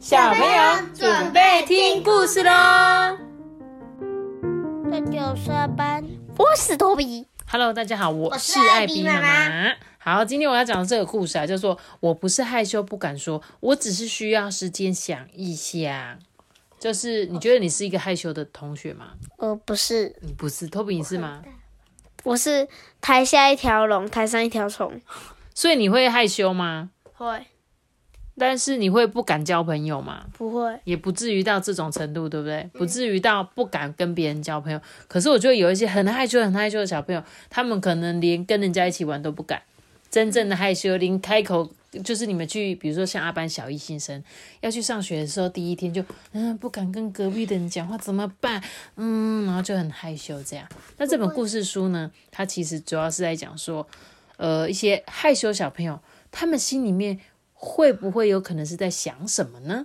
小朋友准备听故事喽！这就是班，我是托比。Hello，大家好，我我是是艾比妈妈妈妈。好，今天我要讲的这个故事啊，叫做“我不是害羞不敢说，我只是需要时间想一想”。就是你觉得你是一个害羞的同学吗？我不是，你不是，托比你是吗？我是台下一条龙，台上一条虫。所以你会害羞吗？会但是你会不敢交朋友吗？不会？也不至于到这种程度，对不对？不至于到不敢跟别人交朋友。可是我觉得有一些很害羞、很害羞的小朋友，他们可能连跟人家一起玩都不敢。真正的害羞，连开口就是你们去，比如说像阿班小一新生要去上学的时候，第一天就嗯不敢跟隔壁的人讲话，怎么办？嗯，然后就很害羞这样。那这本故事书呢，它其实主要是在讲说，呃，一些害羞小朋友，他们心里面会不会有可能是在想什么呢？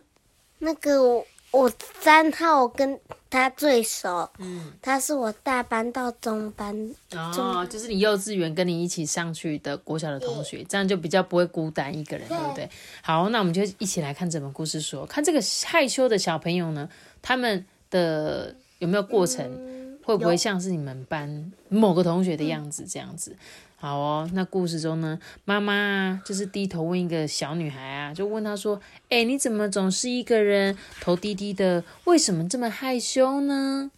那个我我三号我跟他最熟，嗯，他是我大班到中班，哦，就是你幼稚园跟你一起上去的国小的同学，这样就比较不会孤单一个人，对。不对？好，那我们就一起来看这本故事书，看这个害羞的小朋友呢，他们的有没有过程，会不会像是你们班某个同学的样子这样子？好哦，那故事中呢，妈妈啊，就是低头问一个小女孩啊，就问她说：“哎、你怎么总是一个人头低低的？为什么这么害羞呢？”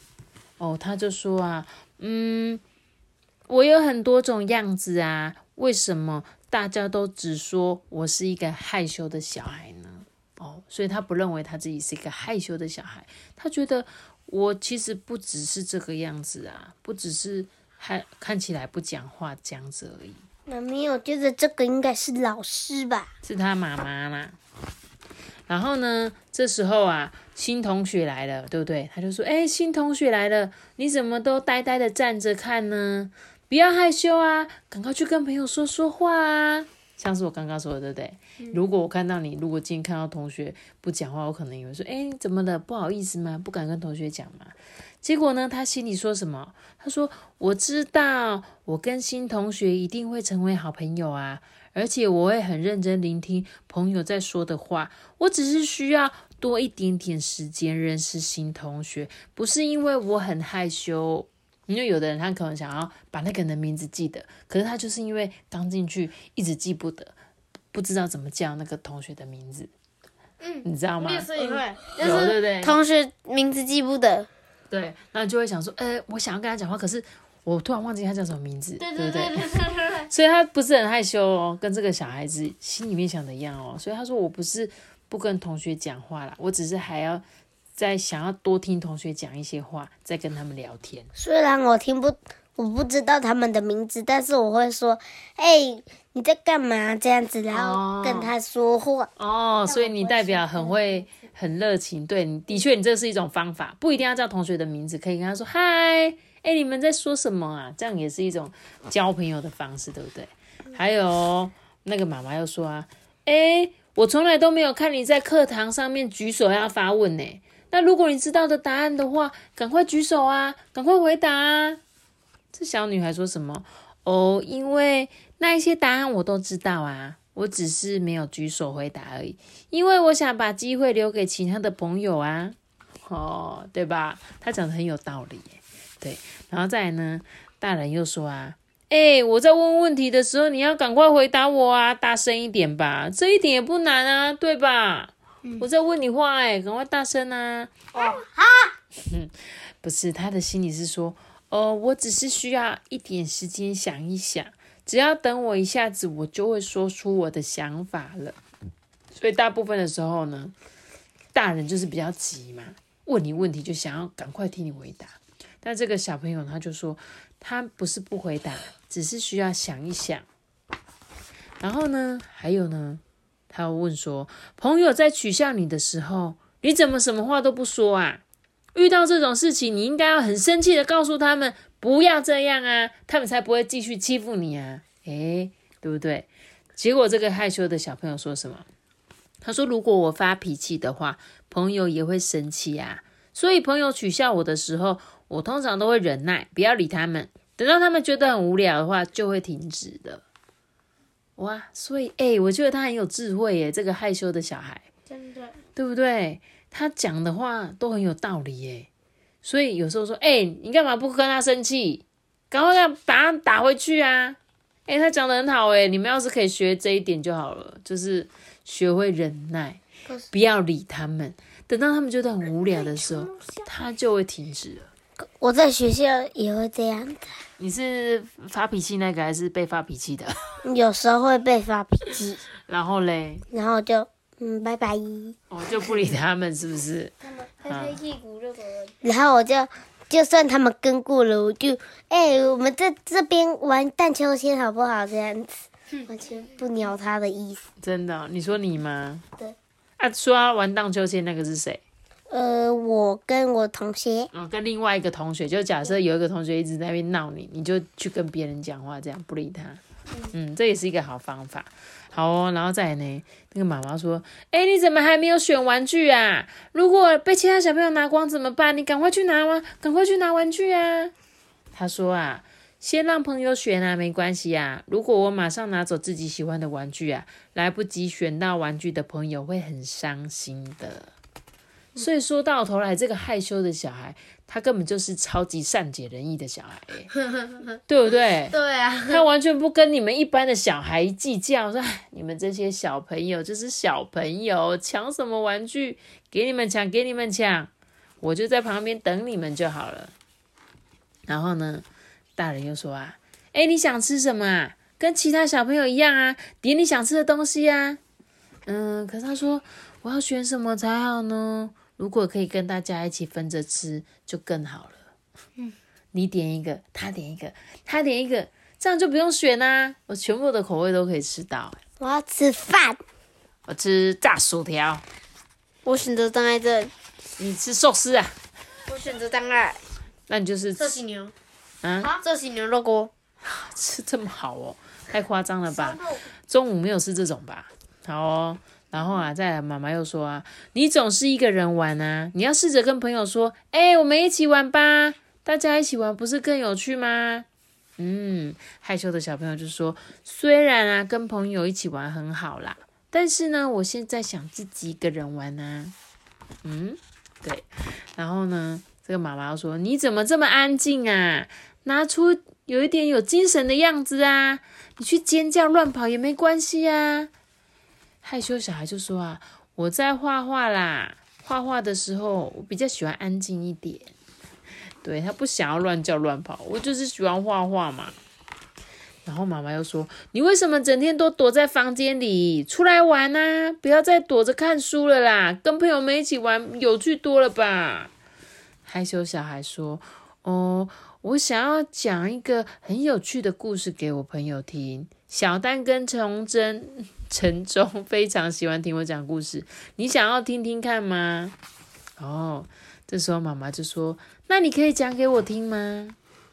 哦，她就说啊，嗯，我有很多种样子啊，为什么大家都只说我是一个害羞的小孩呢？哦，所以他不认为他自己是一个害羞的小孩，他觉得我其实不只是这个样子啊，不只是还看起来不讲话这样子而已。妈咪，我觉得这个应该是老师吧？是他妈妈啦。然后呢，这时候啊，新同学来了，对不对？他就说：“哎，新同学来了，你怎么都呆呆的站着看呢？不要害羞啊，赶快去跟朋友说说话啊！”像是我刚刚说的，对不对？如果我看到你，如果今天看到同学不讲话，我可能以为说：“哎，怎么了？不好意思吗？不敢跟同学讲吗？”结果呢，他心里说什么？他说：“我知道，我跟新同学一定会成为好朋友啊。”而且我会很认真聆听朋友在说的话，我只是需要多一点点时间认识新同学，不是因为我很害羞。因为有的人他可能想要把那个人的名字记得，可是他就是因为刚进去一直记不得，不知道怎么叫那个同学的名字。嗯，你知道吗？是也会，有对不对？同学名字记不得。对，然后就会想说，呃，我想要跟他讲话，可是我突然忘记他叫什么名字，对不对？所以他不是很害羞哦，跟这个小孩子心里面想的一样哦。所以他说我不是不跟同学讲话啦，我只是还要再想要多听同学讲一些话，再跟他们聊天。虽然我听不，我不知道他们的名字，但是我会说：“哎、你在干嘛？”这样子，然后跟他说话。哦，所以你代表很会、很热情。对，你的确，你这是一种方法，不一定要叫同学的名字，可以跟他说嗨，哎，你们在说什么啊？这样也是一种交朋友的方式，对不对？还有那个妈妈又说啊，哎，我从来都没有看你在课堂上面举手要发问呢。那如果你知道的答案的话，赶快举手啊，赶快回答啊。这小女孩说什么？哦，因为那一些答案我都知道啊，我只是没有举手回答而已，因为我想把机会留给其他的朋友啊。哦，对吧？她讲的很有道理。对，然后再来呢，大人又说啊，哎，我在问问题的时候，你要赶快回答我啊，大声一点吧，这一点也不难啊，对吧？我在问你话，哎，赶快大声啊！哦，哈，不是，他的心里是说，哦，我只是需要一点时间想一想，只要等我一下子，我就会说出我的想法了。所以大部分的时候呢，大人就是比较急嘛，问你问题就想要赶快听你回答。但这个小朋友他就说，他不是不回答，只是需要想一想。然后呢，还有呢，他又问说，朋友在取笑你的时候，你怎么什么话都不说啊？遇到这种事情，你应该要很生气的告诉他们不要这样啊，他们才不会继续欺负你啊，诶，对不对？结果这个害羞的小朋友说什么？他说：“如果我发脾气的话，朋友也会生气啊。所以朋友取笑我的时候，我通常都会忍耐，不要理他们。等到他们觉得很无聊的话，就会停止的。哇，所以诶，我觉得他很有智慧耶，这个害羞的小孩。真的。对不对？他讲的话都很有道理耶。所以有时候说，哎、你干嘛不跟他生气？赶快让把他打回去啊！哎、他讲的很好哎，你们要是可以学这一点就好了，就是学会忍耐，不要理他们。等到他们觉得很无聊的时候，他就会停止了。我在学校也会这样的，你是发脾气那个，还是被发脾气的？有时候会被发脾气，然后嘞，然后就嗯拜拜，我就不理他们，是不是？他们拍拍屁股就走了。然后我就就算他们跟过了，我就哎、我们在这边玩荡秋千好不好？这样子，完全不鸟他的意思。真的哦、你说你吗？对。啊，说要玩荡秋千那个是谁？呃，我跟我同学，嗯，跟另外一个同学，就假设有一个同学一直在那边闹你，你就去跟别人讲话，这样不理他。嗯，这也是一个好方法。好哦，然后再来呢，那个妈妈说：“哎，你怎么还没有选玩具啊？如果被其他小朋友拿光怎么办？你赶快去拿玩，赶快去拿玩具啊！”他说啊，先让朋友选啊，没关系啊。如果我马上拿走自己喜欢的玩具啊，来不及选到玩具的朋友会很伤心的。所以说到头来，这个害羞的小孩，他根本就是超级善解人意的小孩耶，对不对？对啊，他完全不跟你们一般的小孩计较，说哎，你们这些小朋友就是小朋友，抢什么玩具，给你们抢，给你们抢，我就在旁边等你们就好了。然后呢，大人又说啊，哎，你想吃什么啊？跟其他小朋友一样啊，点你想吃的东西啊。嗯，可是他说我要选什么才好呢？如果可以跟大家一起分着吃，就更好了。嗯，你点一个，他点一个，他点一个，这样就不用选啦、我全部的口味都可以吃到。我要吃饭，我吃炸薯条，我选择障碍症，你吃寿司啊？我选择障碍，那你就是这是牛，啊，这是牛肉锅，吃这么好哦，太夸张了吧？中午没有吃这种吧？好哦，然后啊，再来妈妈又说啊，你总是一个人玩啊，你要试着跟朋友说，哎、我们一起玩吧，大家一起玩不是更有趣吗？嗯，害羞的小朋友就说，虽然啊跟朋友一起玩很好啦，但是呢，我现在想自己一个人玩啊。嗯，对，然后呢，这个妈妈又说，你怎么这么安静啊？拿出有一点有精神的样子啊！你去尖叫乱跑也没关系啊。害羞小孩就说啊，我在画画啦，画画的时候我比较喜欢安静一点。对他不想要乱叫乱跑，我就是喜欢画画嘛。然后妈妈又说：“你为什么整天都躲在房间里？出来玩啊！不要再躲着看书了啦，跟朋友们一起玩有趣多了吧？”害羞小孩说：“哦，我想要讲一个很有趣的故事给我朋友听。小丹跟崇真、陈忠非常喜欢听我讲故事，你想要听听看吗？”哦，这时候妈妈就说：“那你可以讲给我听吗？”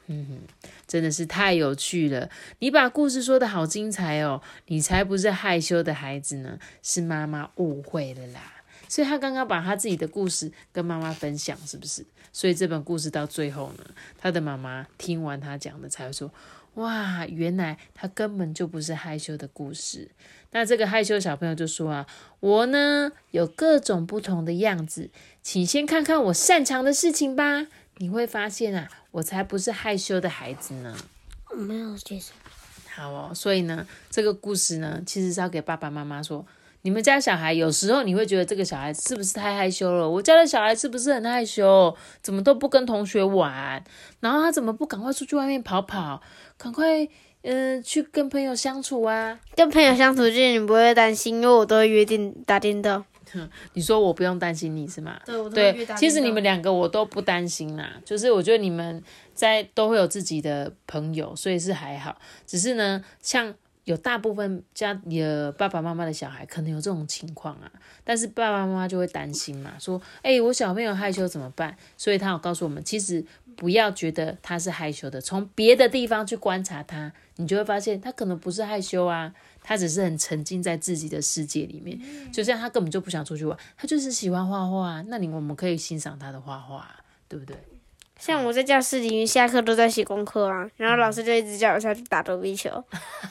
嗯哼，真的是太有趣了！你把故事说的好精彩哦，你才不是害羞的孩子呢，是妈妈误会了啦。所以他刚刚把他自己的故事跟妈妈分享，是不是？所以这本故事到最后呢，他的妈妈听完他讲的，才会说：“哇，原来他根本就不是害羞的故事。”那这个害羞小朋友就说啊：“我呢有各种不同的样子，请先看看我擅长的事情吧。你会发现啊，我才不是害羞的孩子呢。”我没有接受。好哦，所以呢，这个故事呢，其实是要给爸爸妈妈说，你们家小孩有时候你会觉得这个小孩是不是太害羞了？我家的小孩是不是很害羞？怎么都不跟同学玩？然后他怎么不赶快出去外面跑跑？赶快嗯、呃去跟朋友相处啊？跟朋友相处，就是你不会担心，因为我都会约定打电动。你说我不用担心你是吗？对，我对，其实你们两个我都不担心啦，就是我觉得你们在都会有自己的朋友，所以是还好。只是呢，像有大部分家里的爸爸妈妈的小孩可能有这种情况啊，但是爸爸妈妈就会担心嘛，说，哎、我小朋友害羞怎么办？所以他有告诉我们，其实不要觉得他是害羞的，从别的地方去观察他，你就会发现他可能不是害羞啊。他只是很沉浸在自己的世界里面，就像他根本就不想出去玩，他就是喜欢画画。那你我们可以欣赏他的画画，对不对？像我在教室里面下课都在写功课啊，然后老师就一直叫我下去打躲避球，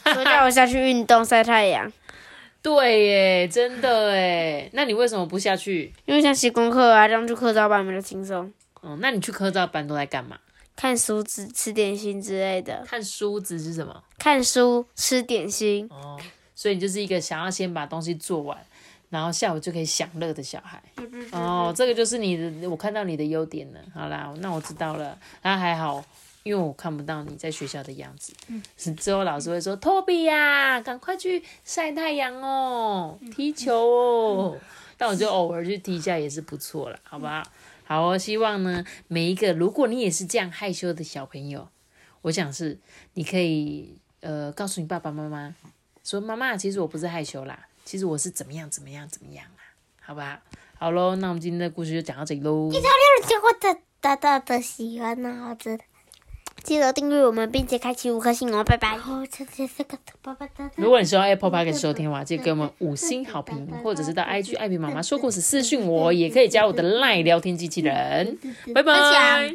说叫我下去运动晒太阳。对耶，真的哎。那你为什么不下去？因为想写功课啊，这样去课照班比较轻松。哦，那你去课照班都在干嘛？看书、吃吃点心之类的。看书子是什么？看书、吃点心。哦，所以你就是一个想要先把东西做完，然后下午就可以享乐的小孩。哦，这个就是你的，我看到你的优点了。好啦，那我知道了。那还好，因为我看不到你在学校的样子。嗯。之后老师会说：“托比呀，赶快去晒太阳哦，踢球哦。”但我就偶尔去踢一下也是不错了，好不好？好哦，希望呢，每一个如果你也是这样害羞的小朋友，我想是你可以呃告诉你爸爸妈妈说，妈妈，其实我不是害羞啦，其实我是怎么样怎么样怎么样啊，好吧？好喽，那我们今天的故事就讲到这里喽。你超有人我的大大的喜欢呢，好吃。记得订阅我们，并且开启五颗星哦，拜拜。如果你喜欢 Apple Podcast 收听的话，记得给我们五星好评，或者是到 IG 爱比妈妈说故事私讯我，也可以加我的 LINE 聊天机器人。拜拜。